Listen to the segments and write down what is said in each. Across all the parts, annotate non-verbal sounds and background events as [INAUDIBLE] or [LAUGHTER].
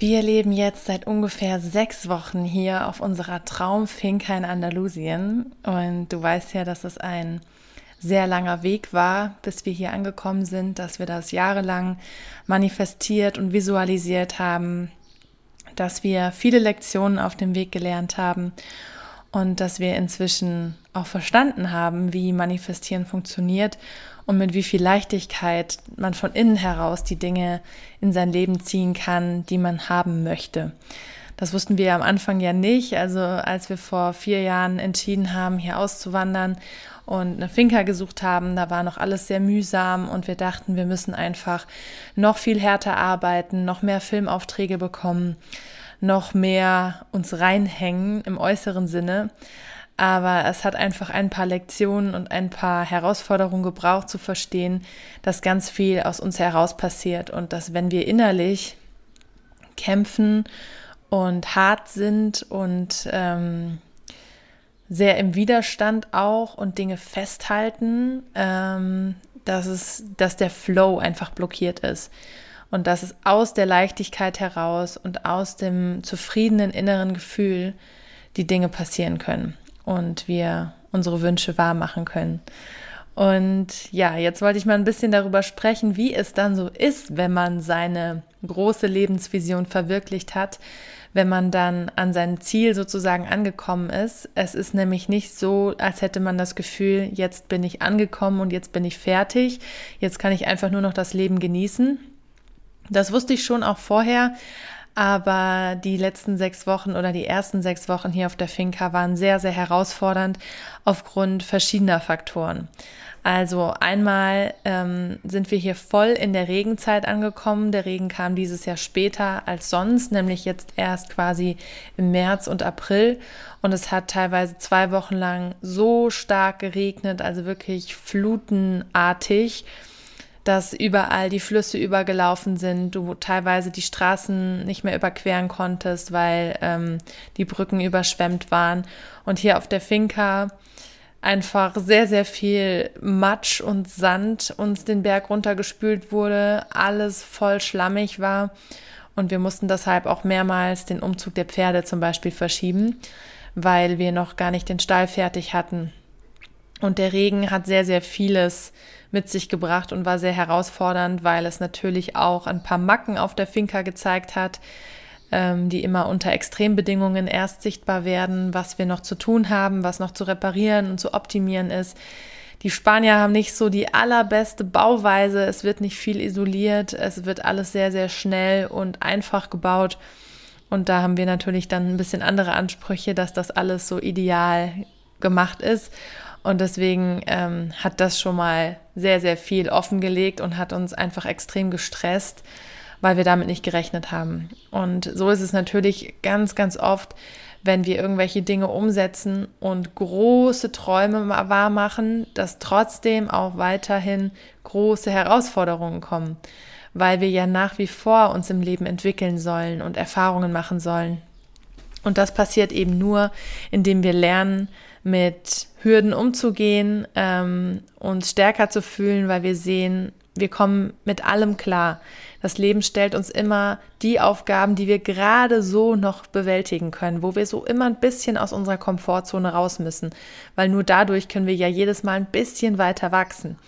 Wir leben jetzt seit ungefähr sechs Wochen hier auf unserer Traumfinca in Andalusien. Und du weißt ja, dass es ein sehr langer Weg war, bis wir hier angekommen sind, dass wir das jahrelang manifestiert und visualisiert haben, dass wir viele Lektionen auf dem Weg gelernt haben und dass wir inzwischen auch verstanden haben, wie Manifestieren funktioniert und mit wie viel Leichtigkeit man von innen heraus die Dinge in sein Leben ziehen kann, die man haben möchte. Das wussten wir am Anfang ja nicht. Also als wir vor vier Jahren entschieden haben, hier auszuwandern und eine Finca gesucht haben, da war noch alles sehr mühsam und wir dachten, wir müssen einfach noch viel härter arbeiten, noch mehr Filmaufträge bekommen, noch mehr uns reinhängen im äußeren Sinne. Aber es hat einfach ein paar Lektionen und ein paar Herausforderungen gebraucht, zu verstehen, dass ganz viel aus uns heraus passiert und dass wenn wir innerlich kämpfen und hart sind und ähm, sehr im Widerstand auch und Dinge festhalten, ähm, dass es, dass der Flow einfach blockiert ist. Und dass es aus der Leichtigkeit heraus und aus dem zufriedenen inneren Gefühl die Dinge passieren können und wir unsere Wünsche wahr machen können. Und ja, jetzt wollte ich mal ein bisschen darüber sprechen, wie es dann so ist, wenn man seine große Lebensvision verwirklicht hat, wenn man dann an sein Ziel sozusagen angekommen ist. Es ist nämlich nicht so, als hätte man das Gefühl, jetzt bin ich angekommen und jetzt bin ich fertig, jetzt kann ich einfach nur noch das Leben genießen. Das wusste ich schon auch vorher, aber die letzten sechs Wochen oder die ersten sechs Wochen hier auf der Finca waren sehr, sehr herausfordernd aufgrund verschiedener Faktoren. Also einmal ähm, sind wir hier voll in der Regenzeit angekommen. Der Regen kam dieses Jahr später als sonst, nämlich jetzt erst quasi im März und April. Und es hat teilweise zwei Wochen lang so stark geregnet, also wirklich flutenartig dass überall die Flüsse übergelaufen sind, du teilweise die Straßen nicht mehr überqueren konntest, weil ähm, die Brücken überschwemmt waren. Und hier auf der Finca einfach sehr, sehr viel Matsch und Sand uns den Berg runtergespült wurde, alles voll schlammig war. Und wir mussten deshalb auch mehrmals den Umzug der Pferde zum Beispiel verschieben, weil wir noch gar nicht den Stall fertig hatten. Und der Regen hat sehr, sehr vieles mit sich gebracht und war sehr herausfordernd, weil es natürlich auch ein paar Macken auf der Finca gezeigt hat, ähm, die immer unter Extrembedingungen erst sichtbar werden, was wir noch zu tun haben, was noch zu reparieren und zu optimieren ist. Die Spanier haben nicht so die allerbeste Bauweise. Es wird nicht viel isoliert. Es wird alles sehr, sehr schnell und einfach gebaut. Und da haben wir natürlich dann ein bisschen andere Ansprüche, dass das alles so ideal gemacht ist. Und deswegen ähm, hat das schon mal sehr, sehr viel offengelegt und hat uns einfach extrem gestresst, weil wir damit nicht gerechnet haben. Und so ist es natürlich ganz, ganz oft, wenn wir irgendwelche Dinge umsetzen und große Träume wahr machen, dass trotzdem auch weiterhin große Herausforderungen kommen, weil wir ja nach wie vor uns im Leben entwickeln sollen und Erfahrungen machen sollen. Und das passiert eben nur, indem wir lernen, mit Hürden umzugehen, ähm, uns stärker zu fühlen, weil wir sehen, wir kommen mit allem klar. Das Leben stellt uns immer die Aufgaben, die wir gerade so noch bewältigen können, wo wir so immer ein bisschen aus unserer Komfortzone raus müssen, weil nur dadurch können wir ja jedes Mal ein bisschen weiter wachsen.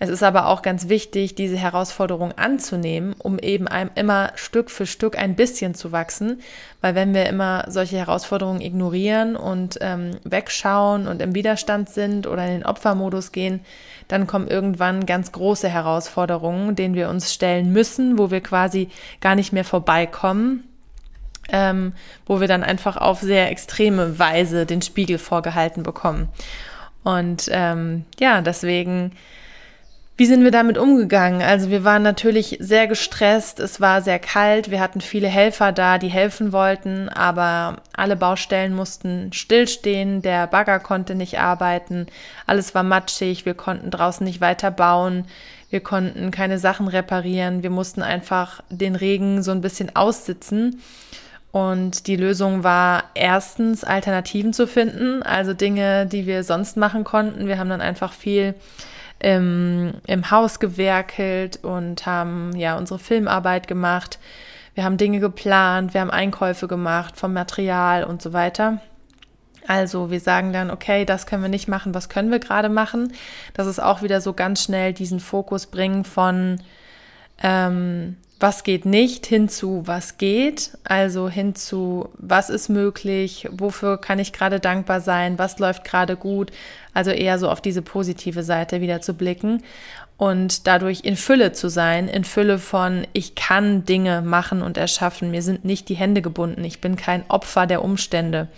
Es ist aber auch ganz wichtig, diese Herausforderung anzunehmen, um eben einem immer Stück für Stück ein bisschen zu wachsen. Weil wenn wir immer solche Herausforderungen ignorieren und ähm, wegschauen und im Widerstand sind oder in den Opfermodus gehen, dann kommen irgendwann ganz große Herausforderungen, denen wir uns stellen müssen, wo wir quasi gar nicht mehr vorbeikommen. Ähm, wo wir dann einfach auf sehr extreme Weise den Spiegel vorgehalten bekommen. Und ähm, ja, deswegen Wie sind wir damit umgegangen? Also wir waren natürlich sehr gestresst, es war sehr kalt, wir hatten viele Helfer da, die helfen wollten, aber alle Baustellen mussten stillstehen, der Bagger konnte nicht arbeiten, alles war matschig, wir konnten draußen nicht weiter bauen, wir konnten keine Sachen reparieren, wir mussten einfach den Regen so ein bisschen aussitzen. Und die Lösung war erstens Alternativen zu finden, also Dinge, die wir sonst machen konnten. Wir haben dann einfach viel im, im Haus gewerkelt und haben ja unsere Filmarbeit gemacht. Wir haben Dinge geplant, wir haben Einkäufe gemacht vom Material und so weiter. Also wir sagen dann, okay, das können wir nicht machen, was können wir gerade machen? Das ist auch wieder so ganz schnell diesen Fokus bringen von ähm, was geht nicht hinzu, was geht, also hinzu, was ist möglich, wofür kann ich gerade dankbar sein, was läuft gerade gut, also eher so auf diese positive Seite wieder zu blicken und dadurch in Fülle zu sein, in Fülle von, ich kann Dinge machen und erschaffen, mir sind nicht die Hände gebunden, ich bin kein Opfer der Umstände.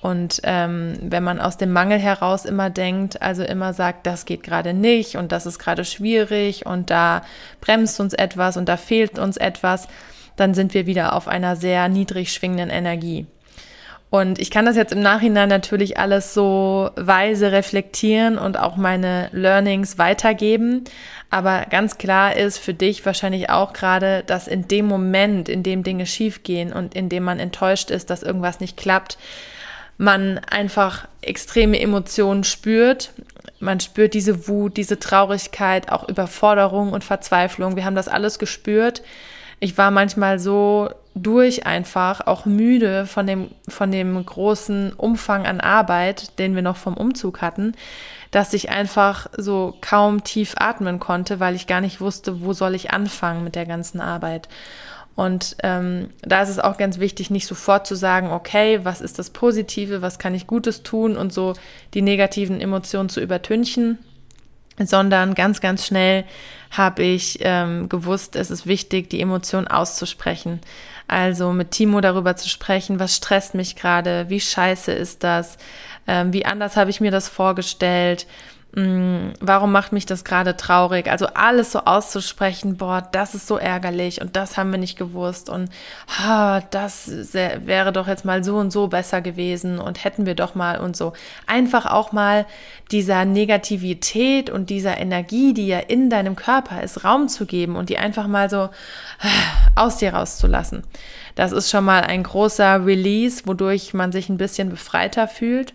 Und ähm, wenn man aus dem Mangel heraus immer denkt, also immer sagt, das geht gerade nicht und das ist gerade schwierig und da bremst uns etwas und da fehlt uns etwas, dann sind wir wieder auf einer sehr niedrig schwingenden Energie. Und ich kann das jetzt im Nachhinein natürlich alles so weise reflektieren und auch meine Learnings weitergeben. Aber ganz klar ist für dich wahrscheinlich auch gerade, dass in dem Moment, in dem Dinge schiefgehen und in dem man enttäuscht ist, dass irgendwas nicht klappt, man einfach extreme Emotionen spürt. Man spürt diese Wut, diese Traurigkeit, auch Überforderung und Verzweiflung. Wir haben das alles gespürt. Ich war manchmal so durch einfach, auch müde von dem, von dem großen Umfang an Arbeit, den wir noch vom Umzug hatten, dass ich einfach so kaum tief atmen konnte, weil ich gar nicht wusste, wo soll ich anfangen mit der ganzen Arbeit. Und ähm, da ist es auch ganz wichtig, nicht sofort zu sagen, okay, was ist das Positive, was kann ich Gutes tun und so die negativen Emotionen zu übertünchen, sondern ganz, ganz schnell habe ich ähm, gewusst, es ist wichtig, die Emotionen auszusprechen. Also mit Timo darüber zu sprechen, was stresst mich gerade, wie scheiße ist das, ähm, wie anders habe ich mir das vorgestellt Mm, warum macht mich das gerade traurig? Also alles so auszusprechen, boah, das ist so ärgerlich und das haben wir nicht gewusst und ha, das wäre doch jetzt mal so und so besser gewesen und hätten wir doch mal und so. Einfach auch mal dieser Negativität und dieser Energie, die ja in deinem Körper ist, Raum zu geben und die einfach mal so aus dir rauszulassen. Das ist schon mal ein großer Release, wodurch man sich ein bisschen befreiter fühlt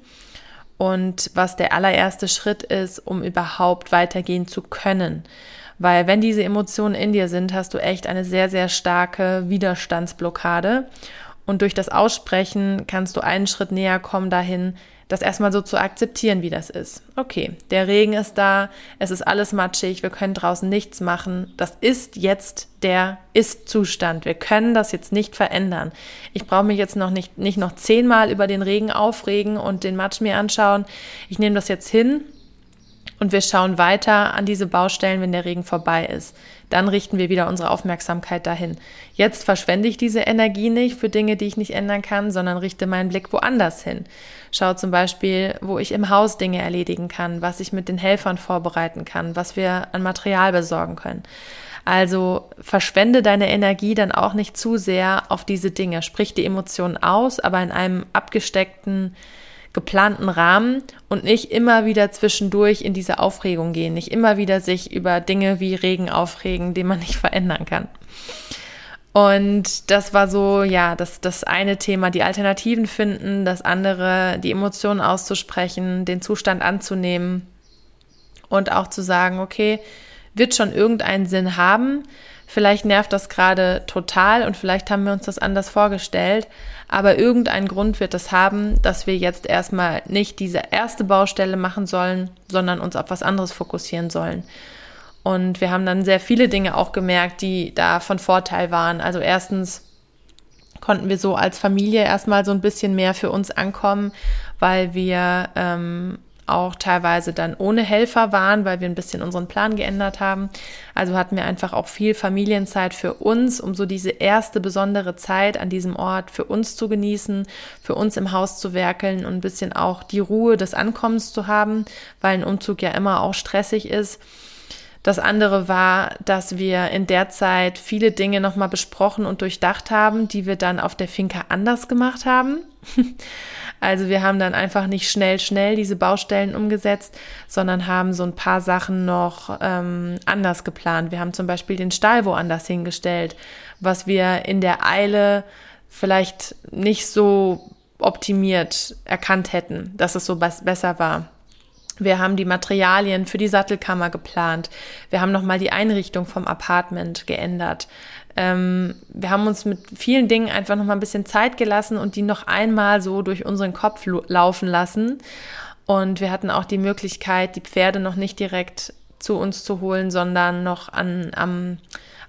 und was der allererste Schritt ist, um überhaupt weitergehen zu können. Weil wenn diese Emotionen in dir sind, hast du echt eine sehr, sehr starke Widerstandsblockade. Und durch das Aussprechen kannst du einen Schritt näher kommen dahin, das erstmal so zu akzeptieren, wie das ist. Okay, der Regen ist da, es ist alles matschig, wir können draußen nichts machen. Das ist jetzt der Ist-Zustand. Wir können das jetzt nicht verändern. Ich brauche mich jetzt noch nicht, nicht noch zehnmal über den Regen aufregen und den Matsch mir anschauen. Ich nehme das jetzt hin und wir schauen weiter an diese Baustellen, wenn der Regen vorbei ist. Dann richten wir wieder unsere Aufmerksamkeit dahin. Jetzt verschwende ich diese Energie nicht für Dinge, die ich nicht ändern kann, sondern richte meinen Blick woanders hin. Schau zum Beispiel, wo ich im Haus Dinge erledigen kann, was ich mit den Helfern vorbereiten kann, was wir an Material besorgen können. Also verschwende deine Energie dann auch nicht zu sehr auf diese Dinge. Sprich die Emotionen aus, aber in einem abgesteckten geplanten Rahmen und nicht immer wieder zwischendurch in diese Aufregung gehen, nicht immer wieder sich über Dinge wie Regen aufregen, die man [LAUGHS] nicht verändern kann. Und das war so, ja, das, das eine Thema, die Alternativen finden, das andere, die Emotionen auszusprechen, den Zustand anzunehmen und auch zu sagen, okay, wird schon irgendeinen Sinn haben. Vielleicht nervt das gerade total und vielleicht haben wir uns das anders vorgestellt, aber irgendeinen Grund wird es haben, dass wir jetzt erstmal nicht diese erste Baustelle machen sollen, sondern uns auf was anderes fokussieren sollen. Und wir haben dann sehr viele Dinge auch gemerkt, die da von Vorteil waren. Also erstens konnten wir so als Familie erstmal so ein bisschen mehr für uns ankommen, weil wir ähm, auch teilweise dann ohne Helfer waren, weil wir ein bisschen unseren Plan geändert haben. Also hatten wir einfach auch viel Familienzeit für uns, um so diese erste besondere Zeit an diesem Ort für uns zu genießen, für uns im Haus zu werkeln und ein bisschen auch die Ruhe des Ankommens zu haben, weil ein Umzug ja immer auch stressig ist. Das andere war, dass wir in der Zeit viele Dinge nochmal besprochen und durchdacht haben, die wir dann auf der Finca anders gemacht haben. Also wir haben dann einfach nicht schnell, schnell diese Baustellen umgesetzt, sondern haben so ein paar Sachen noch ähm, anders geplant. Wir haben zum Beispiel den Stall woanders hingestellt, was wir in der Eile vielleicht nicht so optimiert erkannt hätten, dass es so besser war. Wir haben die Materialien für die Sattelkammer geplant. Wir haben nochmal die Einrichtung vom Apartment geändert. Ähm, wir haben uns mit vielen Dingen einfach nochmal ein bisschen Zeit gelassen und die noch einmal so durch unseren Kopf laufen lassen. Und wir hatten auch die Möglichkeit, die Pferde noch nicht direkt zu uns zu holen, sondern noch an, am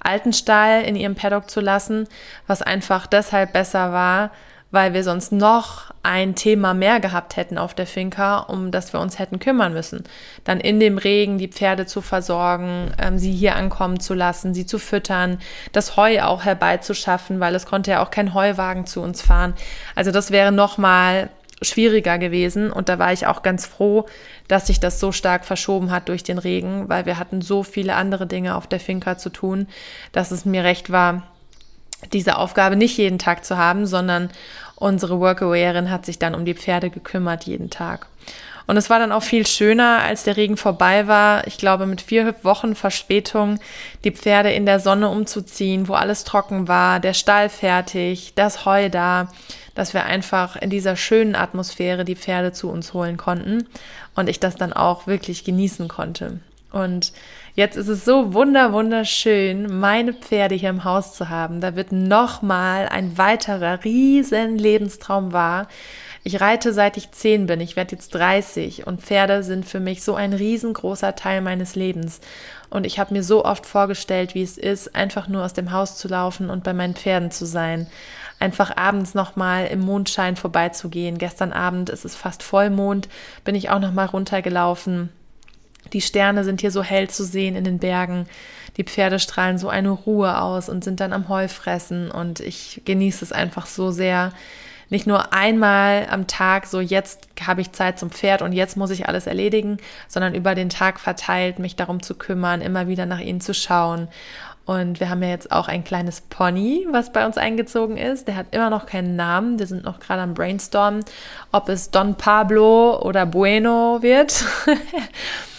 alten Stall in ihrem Paddock zu lassen, was einfach deshalb besser war, weil wir sonst noch ein Thema mehr gehabt hätten auf der Finca, um das wir uns hätten kümmern müssen. Dann in dem Regen die Pferde zu versorgen, ähm, sie hier ankommen zu lassen, sie zu füttern, das Heu auch herbeizuschaffen, weil es konnte ja auch kein Heuwagen zu uns fahren. Also das wäre nochmal schwieriger gewesen und da war ich auch ganz froh, dass sich das so stark verschoben hat durch den Regen, weil wir hatten so viele andere Dinge auf der Finca zu tun, dass es mir recht war, diese Aufgabe nicht jeden Tag zu haben, sondern unsere Workawayerin hat sich dann um die Pferde gekümmert jeden Tag. Und es war dann auch viel schöner, als der Regen vorbei war. Ich glaube, mit vier Wochen Verspätung die Pferde in der Sonne umzuziehen, wo alles trocken war, der Stall fertig, das Heu da, dass wir einfach in dieser schönen Atmosphäre die Pferde zu uns holen konnten und ich das dann auch wirklich genießen konnte. Und jetzt ist es so wunder wunderschön, meine Pferde hier im Haus zu haben. Da wird nochmal ein weiterer riesen Lebenstraum wahr. Ich reite seit ich zehn bin. Ich werde jetzt 30 und Pferde sind für mich so ein riesengroßer Teil meines Lebens. Und ich habe mir so oft vorgestellt, wie es ist, einfach nur aus dem Haus zu laufen und bei meinen Pferden zu sein. Einfach abends nochmal im Mondschein vorbeizugehen. Gestern Abend ist es fast Vollmond, bin ich auch nochmal runtergelaufen die Sterne sind hier so hell zu sehen in den Bergen. Die Pferde strahlen so eine Ruhe aus und sind dann am Heu fressen. Und ich genieße es einfach so sehr. Nicht nur einmal am Tag, so jetzt habe ich Zeit zum Pferd und jetzt muss ich alles erledigen, sondern über den Tag verteilt, mich darum zu kümmern, immer wieder nach ihnen zu schauen. Und wir haben ja jetzt auch ein kleines Pony, was bei uns eingezogen ist. Der hat immer noch keinen Namen. Wir sind noch gerade am Brainstormen, ob es Don Pablo oder Bueno wird. [LAUGHS]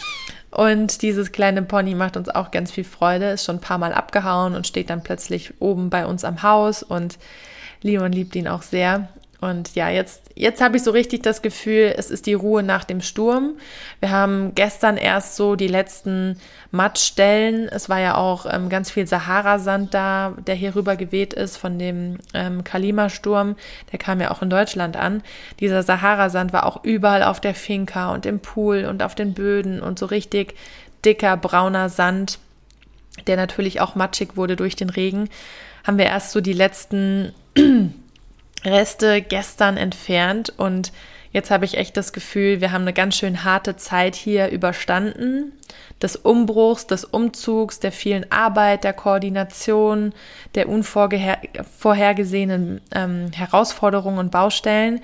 Und dieses kleine Pony macht uns auch ganz viel Freude, ist schon ein paar Mal abgehauen und steht dann plötzlich oben bei uns am Haus und Leon liebt ihn auch sehr. Und ja, jetzt, jetzt habe ich so richtig das Gefühl, es ist die Ruhe nach dem Sturm. Wir haben gestern erst so die letzten Mattstellen. Es war ja auch ähm, ganz viel Sahara-Sand da, der hier rüber geweht ist von dem ähm, Kalima-Sturm. Der kam ja auch in Deutschland an. Dieser Sahara-Sand war auch überall auf der Finca und im Pool und auf den Böden und so richtig dicker brauner Sand, der natürlich auch matschig wurde durch den Regen. Haben wir erst so die letzten Reste gestern entfernt und jetzt habe ich echt das Gefühl, wir haben eine ganz schön harte Zeit hier überstanden. Des Umbruchs, des Umzugs, der vielen Arbeit, der Koordination, der unvorhergesehenen ähm, Herausforderungen und Baustellen.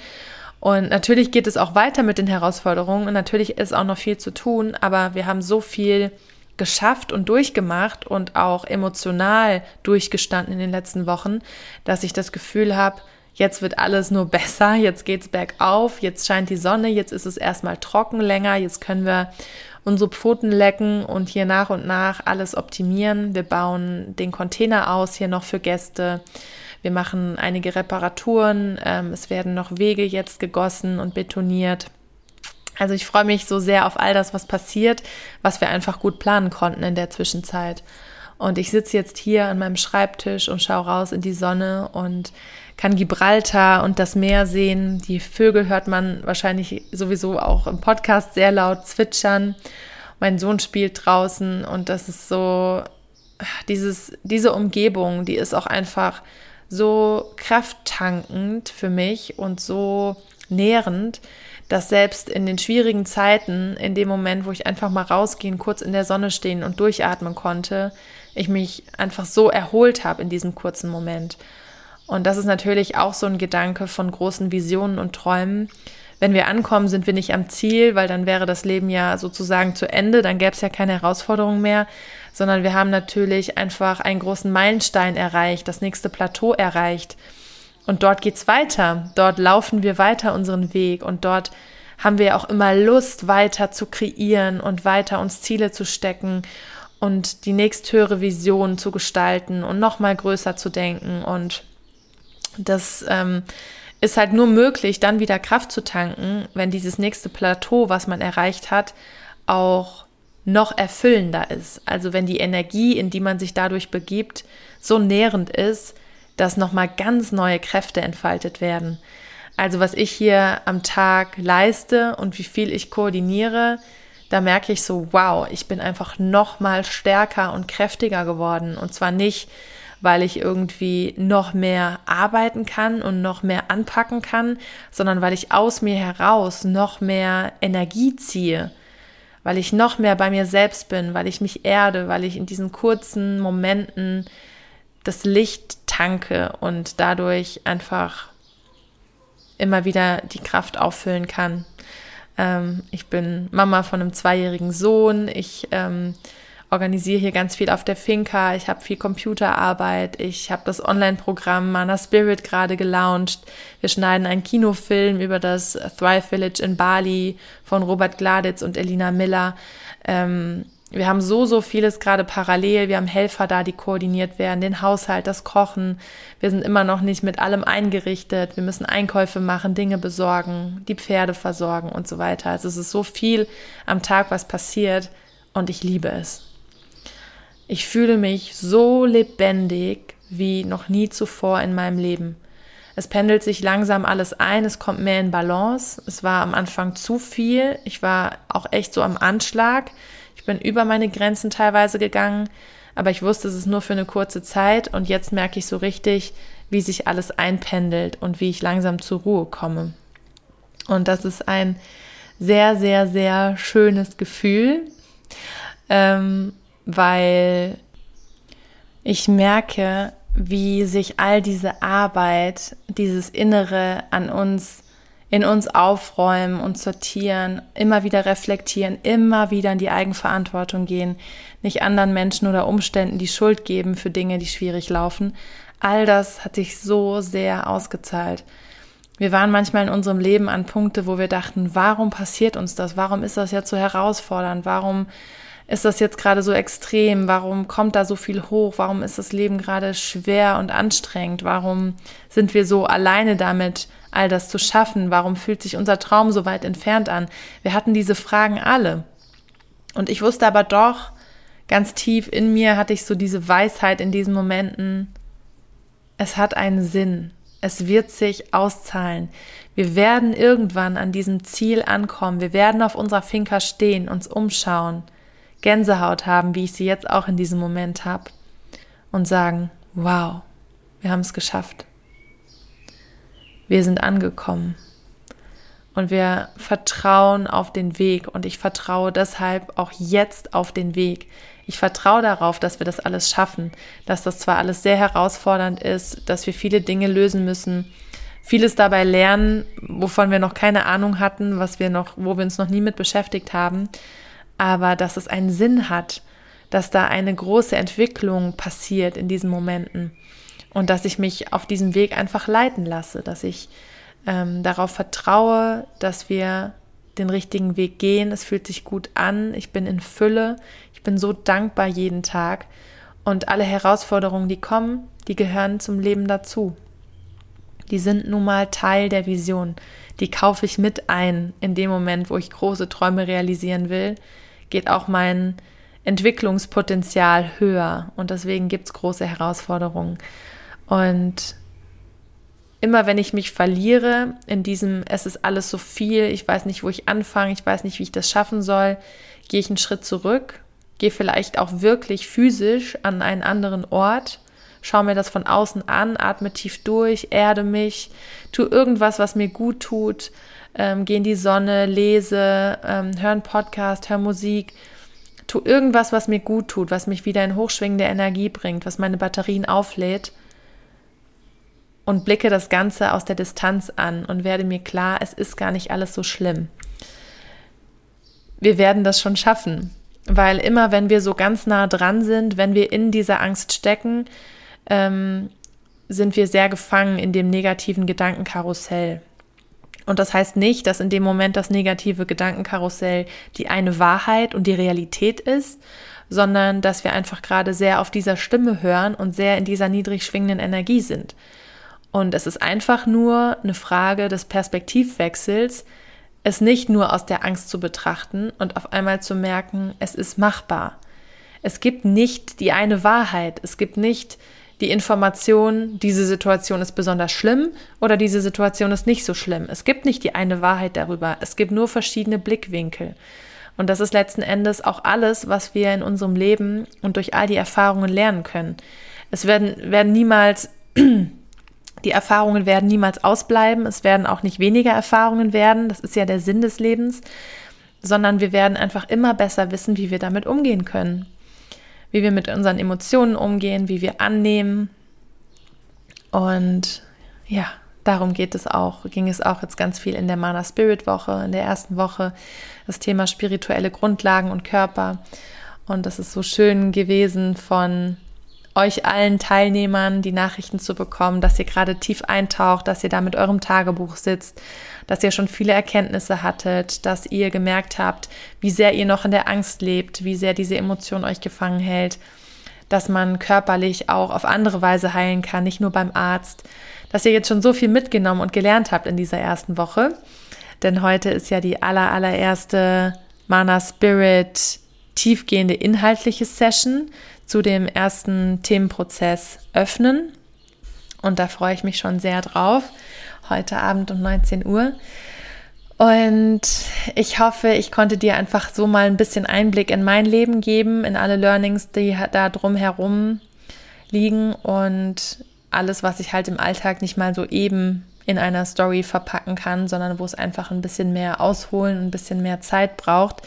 Und natürlich geht es auch weiter mit den Herausforderungen und natürlich ist auch noch viel zu tun, aber wir haben so viel geschafft und durchgemacht und auch emotional durchgestanden in den letzten Wochen, dass ich das Gefühl habe, jetzt wird alles nur besser, jetzt geht's bergauf, jetzt scheint die Sonne, jetzt ist es erstmal trocken länger, jetzt können wir unsere Pfoten lecken und hier nach und nach alles optimieren. Wir bauen den Container aus hier noch für Gäste. Wir machen einige Reparaturen. Ähm, es werden noch Wege jetzt gegossen und betoniert. Also ich freue mich so sehr auf all das, was passiert, was wir einfach gut planen konnten in der Zwischenzeit. Und ich sitze jetzt hier an meinem Schreibtisch und schaue raus in die Sonne und kann Gibraltar und das Meer sehen. Die Vögel hört man wahrscheinlich sowieso auch im Podcast sehr laut zwitschern. Mein Sohn spielt draußen und das ist so, dieses, diese Umgebung, die ist auch einfach so krafttankend für mich und so nährend, dass selbst in den schwierigen Zeiten, in dem Moment, wo ich einfach mal rausgehen, kurz in der Sonne stehen und durchatmen konnte, ich mich einfach so erholt habe in diesem kurzen Moment. Und das ist natürlich auch so ein Gedanke von großen Visionen und Träumen. wenn wir ankommen, sind wir nicht am Ziel, weil dann wäre das Leben ja sozusagen zu Ende, dann gäbe es ja keine Herausforderungen mehr, sondern wir haben natürlich einfach einen großen Meilenstein erreicht, das nächste Plateau erreicht. Und dort geht's weiter. Dort laufen wir weiter unseren Weg und dort haben wir auch immer Lust, weiter zu kreieren und weiter uns Ziele zu stecken und die nächsthöhere Vision zu gestalten und noch mal größer zu denken. Und das ähm, ist halt nur möglich, dann wieder Kraft zu tanken, wenn dieses nächste Plateau, was man erreicht hat, auch noch erfüllender ist. Also wenn die Energie, in die man sich dadurch begibt, so nährend ist, dass nochmal ganz neue Kräfte entfaltet werden. Also was ich hier am Tag leiste und wie viel ich koordiniere, da merke ich so, wow, ich bin einfach noch mal stärker und kräftiger geworden. Und zwar nicht, weil ich irgendwie noch mehr arbeiten kann und noch mehr anpacken kann, sondern weil ich aus mir heraus noch mehr Energie ziehe, weil ich noch mehr bei mir selbst bin, weil ich mich erde, weil ich in diesen kurzen Momenten das Licht tanke und dadurch einfach immer wieder die Kraft auffüllen kann. Ähm, ich bin Mama von einem zweijährigen Sohn. Ich ähm, organisiere hier ganz viel auf der Finca. Ich habe viel Computerarbeit. Ich habe das Online-Programm Mana Spirit gerade gelauncht. Wir schneiden einen Kinofilm über das Thrive Village in Bali von Robert Gladitz und Elina Miller. Ähm, wir haben so, so vieles gerade parallel. Wir haben Helfer da, die koordiniert werden, den Haushalt, das Kochen. Wir sind immer noch nicht mit allem eingerichtet. Wir müssen Einkäufe machen, Dinge besorgen, die Pferde versorgen und so weiter. Also es ist so viel am Tag, was passiert und ich liebe es. Ich fühle mich so lebendig wie noch nie zuvor in meinem Leben. Es pendelt sich langsam alles ein, es kommt mehr in Balance. Es war am Anfang zu viel. Ich war auch echt so am Anschlag. Ich bin über meine Grenzen teilweise gegangen, aber ich wusste, es ist nur für eine kurze Zeit und jetzt merke ich so richtig, wie sich alles einpendelt und wie ich langsam zur Ruhe komme. Und das ist ein sehr, sehr, sehr schönes Gefühl, ähm, weil ich merke, wie sich all diese Arbeit, dieses Innere an uns in uns aufräumen und sortieren, immer wieder reflektieren, immer wieder in die Eigenverantwortung gehen, nicht anderen Menschen oder Umständen die Schuld geben für Dinge, die schwierig laufen. All das hat sich so sehr ausgezahlt. Wir waren manchmal in unserem Leben an Punkte, wo wir dachten, warum passiert uns das? Warum ist das jetzt so herausfordernd? Warum ist das jetzt gerade so extrem? Warum kommt da so viel hoch? Warum ist das Leben gerade schwer und anstrengend? Warum sind wir so alleine damit, all das zu schaffen? Warum fühlt sich unser Traum so weit entfernt an? Wir hatten diese Fragen alle. Und ich wusste aber doch, ganz tief in mir hatte ich so diese Weisheit in diesen Momenten, es hat einen Sinn. Es wird sich auszahlen. Wir werden irgendwann an diesem Ziel ankommen. Wir werden auf unserer Finca stehen, uns umschauen, Gänsehaut haben, wie ich sie jetzt auch in diesem Moment habe, und sagen, wow, wir haben es geschafft. Wir sind angekommen. Und wir vertrauen auf den Weg. Und ich vertraue deshalb auch jetzt auf den Weg. Ich vertraue darauf, dass wir das alles schaffen, dass das zwar alles sehr herausfordernd ist, dass wir viele Dinge lösen müssen, vieles dabei lernen, wovon wir noch keine Ahnung hatten, was wir noch, wo wir uns noch nie mit beschäftigt haben, aber dass es einen Sinn hat, dass da eine große Entwicklung passiert in diesen Momenten und dass ich mich auf diesem Weg einfach leiten lasse, dass ich ähm, darauf vertraue, dass wir den richtigen Weg gehen. Es fühlt sich gut an. Ich bin in Fülle. Ich bin so dankbar jeden Tag. Und alle Herausforderungen, die kommen, die gehören zum Leben dazu. Die sind nun mal Teil der Vision. Die kaufe ich mit ein. In dem Moment, wo ich große Träume realisieren will, geht auch mein Entwicklungspotenzial höher. Und deswegen gibt es große Herausforderungen. Und immer wenn ich mich verliere in diesem, es ist alles so viel, ich weiß nicht, wo ich anfange, ich weiß nicht, wie ich das schaffen soll, gehe ich einen Schritt zurück, gehe vielleicht auch wirklich physisch an einen anderen Ort, schaue mir das von außen an, atme tief durch, erde mich, tue irgendwas, was mir gut tut, ähm, gehe in die Sonne, lese, ähm, höre einen Podcast, höre Musik, tu irgendwas, was mir gut tut, was mich wieder in hochschwingende Energie bringt, was meine Batterien auflädt und blicke das Ganze aus der Distanz an und werde mir klar, es ist gar nicht alles so schlimm. Wir werden das schon schaffen, weil immer wenn wir so ganz nah dran sind, wenn wir in dieser Angst stecken, ähm, sind wir sehr gefangen in dem negativen Gedankenkarussell. Und das heißt nicht, dass in dem Moment das negative Gedankenkarussell die eine Wahrheit und die Realität ist, sondern dass wir einfach gerade sehr auf dieser Stimme hören und sehr in dieser niedrig schwingenden Energie sind. Und es ist einfach nur eine Frage des Perspektivwechsels, es nicht nur aus der Angst zu betrachten und auf einmal zu merken, es ist machbar. Es gibt nicht die eine Wahrheit, es gibt nicht die Information, diese Situation ist besonders schlimm oder diese Situation ist nicht so schlimm. Es gibt nicht die eine Wahrheit darüber, es gibt nur verschiedene Blickwinkel. Und das ist letzten Endes auch alles, was wir in unserem Leben und durch all die Erfahrungen lernen können. Es werden, werden niemals, [CLEARS THROAT] die Erfahrungen werden niemals ausbleiben, es werden auch nicht weniger Erfahrungen werden, das ist ja der Sinn des Lebens, sondern wir werden einfach immer besser wissen, wie wir damit umgehen können wie wir mit unseren Emotionen umgehen, wie wir annehmen. Und ja, darum geht es auch, ging es auch jetzt ganz viel in der Mana Spirit Woche, in der ersten Woche, das Thema spirituelle Grundlagen und Körper. Und das ist so schön gewesen von euch allen Teilnehmern die Nachrichten zu bekommen, dass ihr gerade tief eintaucht, dass ihr da mit eurem Tagebuch sitzt, dass ihr schon viele Erkenntnisse hattet, dass ihr gemerkt habt, wie sehr ihr noch in der Angst lebt, wie sehr diese Emotion euch gefangen hält, dass man körperlich auch auf andere Weise heilen kann, nicht nur beim Arzt, dass ihr jetzt schon so viel mitgenommen und gelernt habt in dieser ersten Woche. Denn heute ist ja die aller, allererste Mana Spirit tiefgehende inhaltliche Session zu dem ersten Themenprozess öffnen. Und da freue ich mich schon sehr drauf. Heute Abend um 19 Uhr. Und ich hoffe, ich konnte dir einfach so mal ein bisschen Einblick in mein Leben geben, in alle Learnings, die da drumherum liegen und alles, was ich halt im Alltag nicht mal so eben in einer Story verpacken kann, sondern wo es einfach ein bisschen mehr ausholen, ein bisschen mehr Zeit braucht.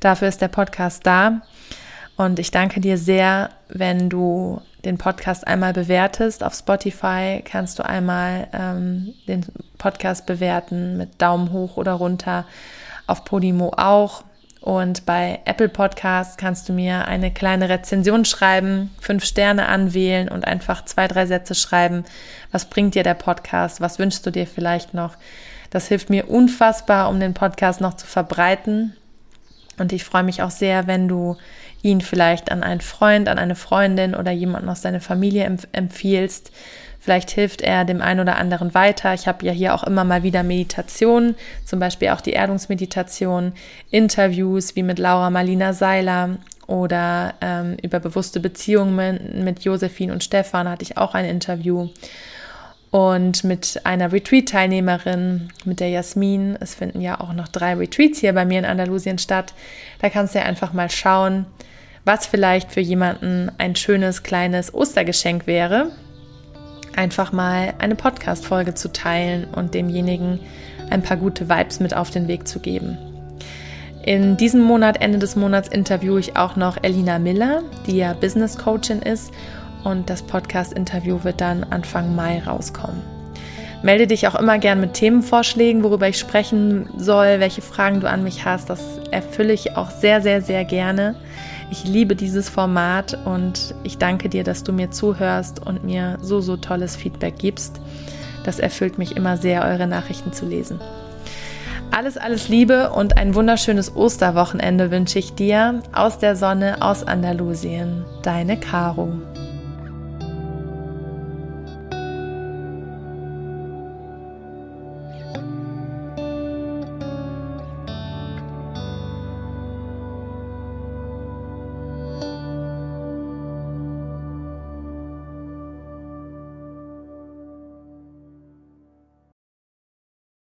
Dafür ist der Podcast da. Und ich danke dir sehr, wenn du den Podcast einmal bewertest. Auf Spotify kannst du einmal ähm, den Podcast bewerten mit Daumen hoch oder runter. Auf Podimo auch. Und bei Apple Podcasts kannst du mir eine kleine Rezension schreiben, fünf Sterne anwählen und einfach zwei, drei Sätze schreiben. Was bringt dir der Podcast? Was wünschst du dir vielleicht noch? Das hilft mir unfassbar, um den Podcast noch zu verbreiten. Und ich freue mich auch sehr, wenn du ihn vielleicht an einen Freund, an eine Freundin oder jemanden aus deiner Familie empf empfiehlst. Vielleicht hilft er dem einen oder anderen weiter. Ich habe ja hier auch immer mal wieder Meditationen, zum Beispiel auch die Erdungsmeditation, Interviews wie mit Laura Marlina Seiler oder ähm, über bewusste Beziehungen mit Josephine und Stefan hatte ich auch ein Interview. Und mit einer Retreat-Teilnehmerin, mit der Jasmin, es finden ja auch noch drei Retreats hier bei mir in Andalusien statt. Da kannst du ja einfach mal schauen, was vielleicht für jemanden ein schönes kleines Ostergeschenk wäre, einfach mal eine Podcast-Folge zu teilen und demjenigen ein paar gute Vibes mit auf den Weg zu geben. In diesem Monat, Ende des Monats, interviewe ich auch noch Elina Miller, die ja Business Coachin ist und das Podcast-Interview wird dann Anfang Mai rauskommen. Melde dich auch immer gern mit Themenvorschlägen, worüber ich sprechen soll, welche Fragen du an mich hast. Das erfülle ich auch sehr, sehr, sehr gerne. Ich liebe dieses Format und ich danke dir, dass du mir zuhörst und mir so, so tolles Feedback gibst. Das erfüllt mich immer sehr, eure Nachrichten zu lesen. Alles, alles Liebe und ein wunderschönes Osterwochenende wünsche ich dir aus der Sonne aus Andalusien. Deine Caro.